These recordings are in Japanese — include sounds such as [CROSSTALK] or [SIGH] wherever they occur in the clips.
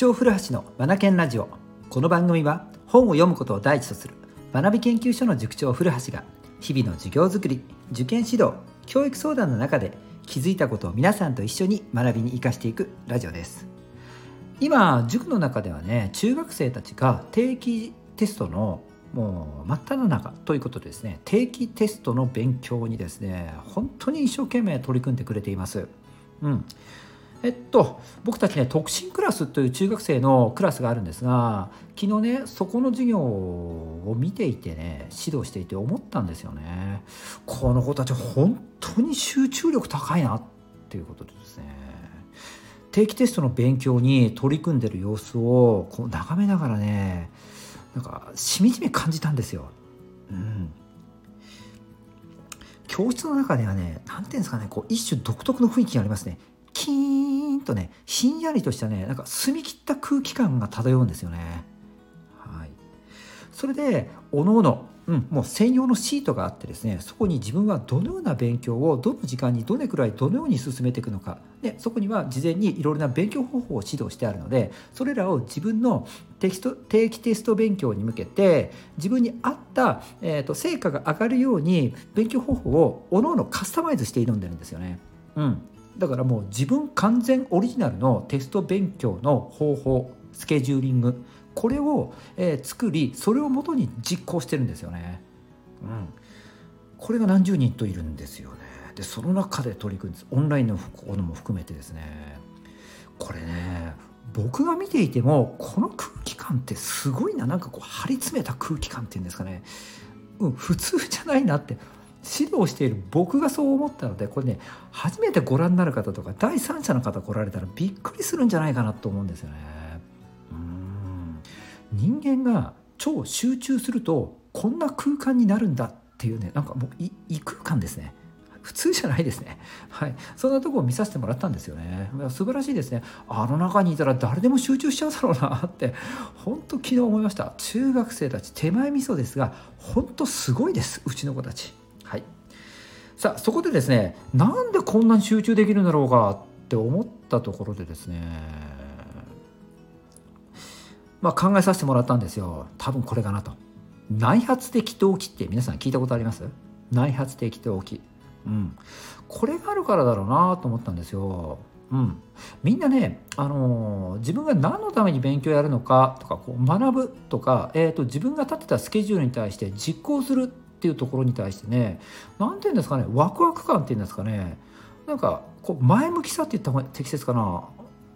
長古橋のマナケンラジオ。この番組は本を読むことを第一とする学び研究所の塾長古橋が日々の授業づくり受験指導教育相談の中で気づいたことを皆さんと一緒に学びに生かしていくラジオです。今塾の中ではね中学生たちが定期テストのもう真っ只中ということでですね定期テストの勉強にですね本当に一生懸命取り組んでくれています。うん。えっと、僕たちね特進クラスという中学生のクラスがあるんですが昨日ねそこの授業を見ていてね指導していて思ったんですよねこの子たち本当に集中力高いなっていうことでですね定期テストの勉強に取り組んでる様子をこう眺めながらねなんかしみじみ感じたんですよ。うん、教室の中ではね何ていうんですかねこう一種独特の雰囲気がありますね。キーンとねひんやりとしたねなんか澄み切った空気感が漂うんですよね。はい、それでおのおの、うん、もう専用のシートがあってですねそこに自分はどのような勉強をどの時間にどれくらいどのように進めていくのかでそこには事前にいろいろな勉強方法を指導してあるのでそれらを自分のテキスト定期テスト勉強に向けて自分に合った、えーと、成果が上がるように勉強方法をおのおのカスタマイズして挑んでるんですよね。うん、だからもう自分完全オリジナルのテスト勉強の方法スケジューリングこれを、えー、作りそれをもとに実行してるんですよね。うん、これが何十人といるんですよね。でその中で取り組んですオンラインのものも含めてですねこれね僕が見ていてもこの空気感ってすごいななんかこう張り詰めた空気感っていうんですかね、うん、普通じゃないなって指導している僕がそう思ったのでこれね初めてご覧になる方とか第三者の方来られたらびっくりするんじゃないかなと思うんですよね。うん人間が超集中するとこんな空間になるんだっていうねなんかもう異空間ですね。普通じゃないですね。はい。そんなとこを見させてもらったんですよね。素晴らしいですね。あの中にいたら誰でも集中しちゃうだろうなって、本当昨日思いました。中学生たち手前味噌ですが、本当すごいです。うちの子たち。さあそこでですねなんでこんなに集中できるんだろうかって思ったところでですねまあ考えさせてもらったんですよ。多分これかなと。内発的動機って皆さん聞いたことあります？内発的動機うん。これがあるからだろうなと思ったんですよ。うん、みんなね、あのー、自分が何のために勉強やるのかとかこう学ぶとか、えーと自分が立てたスケジュールに対して実行するっていうところに対してね何て言うんですかねワクワク感っていうんですかねなんかこう前向きさって言った方が適切かな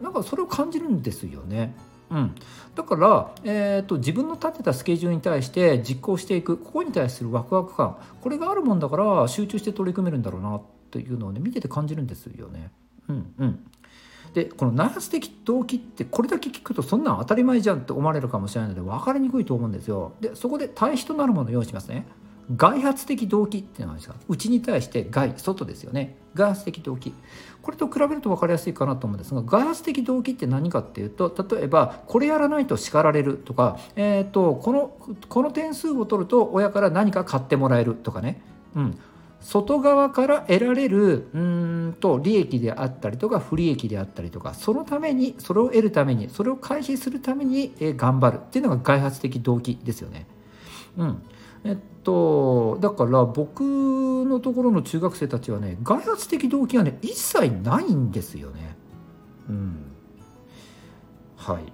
なんかそれを感じるんですよね。うん、だから、えーと、自分の立てたスケジュールに対して実行していくここに対するワクワク感これがあるもんだから集中して取り組めるんだろうなというのをね見てて感じるんですよね。うんうん、でこの内発的動機ってこれだけ聞くとそんなん当たり前じゃんって思われるかもしれないので分かりにくいと思うんですよ。でそこで対比となるものを用意しますね。外発的動機っていうのはですか？内に対して外外ですよね。外発的動機。これと比べると分かりやすいかなと思うんですが外発的動機って何かっていうと例えばこれやらないと叱られるとか、えーと、このこの点数を取ると親から何か買ってもらえるとかね、うん、外側から得られるうんと利益であったりとか不利益であったりとかそのためにそれを得るためにそれを回避するために、え頑張るっていうのが外発的動機ですよね。うん。えっとだから僕のところの中学生たちはね外発的動機がね一切ないんですよね。うん、はい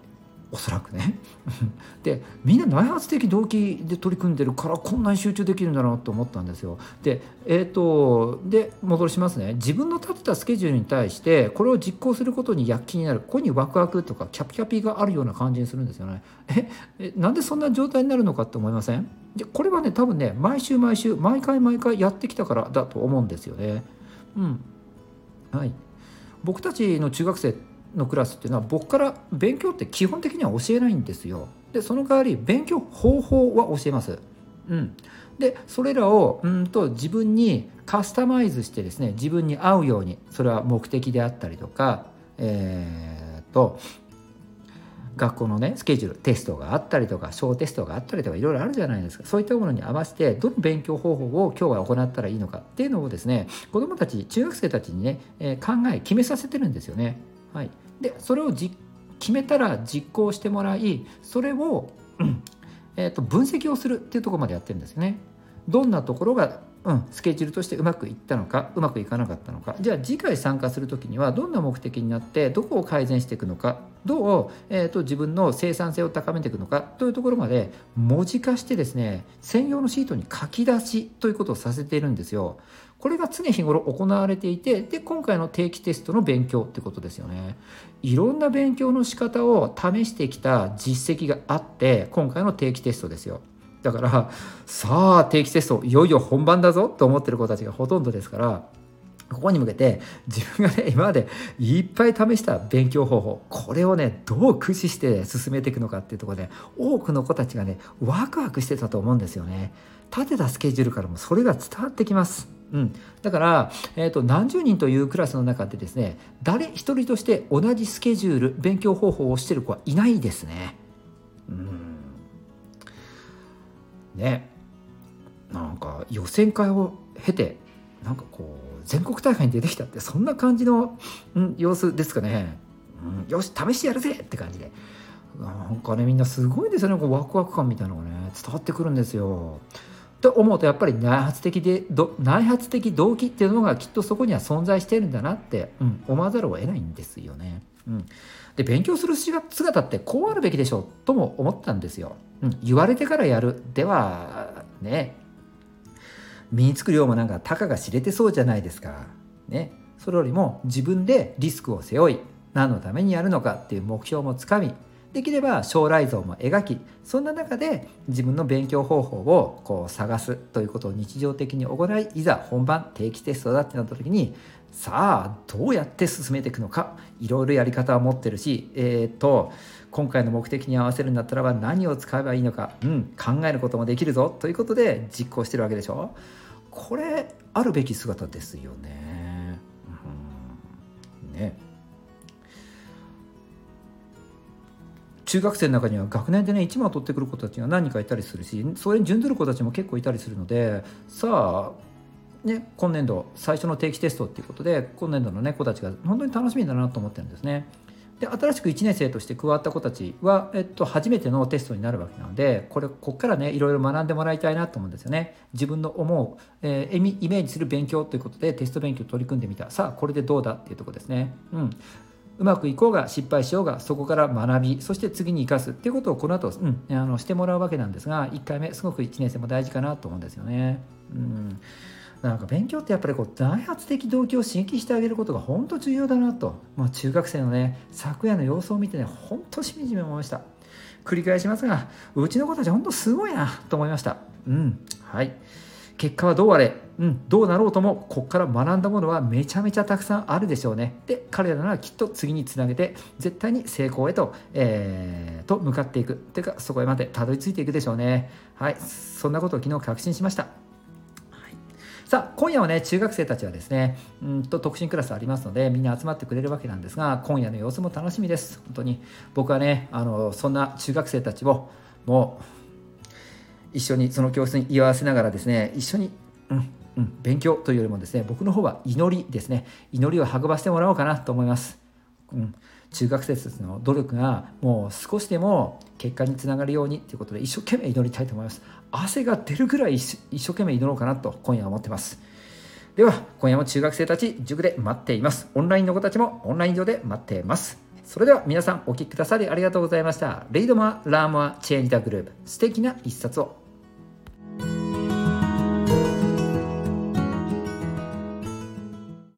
おそらくね [LAUGHS] でみんな内発的動機で取り組んでるからこんなに集中できるんだなと思ったんですよ。でえっ、ー、とで戻しますね自分の立てたスケジュールに対してこれを実行することに躍起になるここにワクワクとかキャピキャピがあるような感じにするんですよね。ええなんでそんな状態になるのかって思いません？でこれはね多分ね毎週毎週毎回毎回やってきたからだと思うんですよね。うんはい、僕たちの中学生のクラスっていうのは僕から勉強って基本的には教えないんですよ。でその代わり勉強方法は教えます。うん、でそれらをうんと自分にカスタマイズしてですね自分に合うようにそれは目的であったりとか、えー、と学校のねスケジュールテストがあったりとか小テストがあったりとかいろいろあるじゃないですかそういったものに合わせてどの勉強方法を今日は行ったらいいのかっていうのをですね子どもたち中学生たちにね、え、考え決めさせてるんですよね。はい、でそれを実決めたら実行してもらいそれを、うんえー、と分析をするっていうとこまでやってるんですよね。どんなところがうん、スケジュールとしてうまくいったのかうまくいかなかったのかじゃあ次回参加する時にはどんな目的になってどこを改善していくのかどう、えーと、自分の生産性を高めていくのかというところまで文字化してですね専用のシートに書き出しということをさせているんですよ。これが常日頃行われていてで今回の定期テストの勉強ってことですよね。いろんな勉強の仕方を試してきた実績があって今回の定期テストですよ。だからさあ定期テストいよいよ本番だぞと思ってる子たちがほとんどですからここに向けて自分がね今までいっぱい試した勉強方法これをねどう駆使して進めていくのかっていうところで多くの子たちがねワクワクしてたと思うんですよね。立てたスケジュールからもそれが伝わってきます。うん、だから、えーと、何十人というクラスの中でですね誰一人として同じスケジュール勉強方法をしてる子はいないですね。ねなんか予選会を経てなんかこう全国大会に出てきたってそんな感じの、うん、様子ですかね、うん、よし試してやるぜって感じでなんかねみんなすごいですよねこうワクワク感みたいなのがね伝わってくるんですよ。と思うとやっぱり内発的で内発的動機っていうのがきっとそこには存在してるんだなって、うん、思わざるを得ないんですよね。うん、で勉強する姿ってこうあるべきでしょうとも思ったんですよ。うん、言われてからやるではね。身につく量もなんかたかが知れてそうじゃないですか。ね、それよりも自分でリスクを背負い何のためにやるのかっていう目標もつかみできれば将来像も描きそんな中で自分の勉強方法をこう探すということを日常的に行いいざ本番定期テストだってなった時にさあどうやって進めていくのかいろいろやり方は持ってるしえっ、と今回の目的に合わせるんだったらば何を使えばいいのか、うん、考えることもできるぞということで実行してるわけでしょ？これあるべき姿ですよね。うん、ね。中学生の中には学年でね1番を取ってくる子たちが何人かいたりするしそれに準ずる子たちも結構いたりするのでさあね、今年度最初の定期テストっていうことで今年度の、ね、子たちが本当に楽しみだなと思ってるんですね。で新しく1年生として加わった子たちは、えっと、初めてのテストになるわけなのでこれここからねいろいろ学んでもらいたいなと思うんですよね。自分の思う、えー、イメージする勉強ということでテスト勉強取り組んでみた。さあこれでどうだっていうとこですね。うん。うまくいこうが失敗しようがそこから学びそして次に生かすっていうことをこの後、うん、あのしてもらうわけなんですが1回目すごく1年生も大事かなと思うんですよね。うん。なんか勉強ってやっぱりこう内発的動機を刺激してあげることが本当重要だなと、まあ、中学生のね昨夜の様子を見てね本当しみじみ思いました。繰り返しますがうちの子たち本当すごいなと思いました。うん。はい。結果はどうあれ、うん、どうなろうともここから学んだものはめちゃめちゃたくさんあるでしょうね。で彼らならきっと次につなげて絶対に成功へと,、えー、と向かっていく。ていうかそこへまでたどり着いていくでしょうね。はいそんなことを昨日確信しました。さあ、今夜はね、中学生たちはですね、うんと特進クラスありますので、みんな集まってくれるわけなんですが、今夜の様子も楽しみです。本当に。僕はね、あの、そんな中学生たちを、もう、一緒にその教室に居合わせながらですね、一緒に、うん、うん、勉強というよりもですね、僕の方は祈りですね、祈りを運ばせてもらおうかなと思います。うん、中学生たちの努力がもう少しでも結果につながるようにということで一生懸命祈りたいと思います。汗が出るぐらい一生懸命祈ろうかなと今夜は思ってます。では今夜も中学生たち塾で待っています。オンラインの子たちもオンライン上で待っています。それでは皆さんお聴きくださりありがとうございました。レイドマラーマーチェンジダグループ。素敵な一冊を。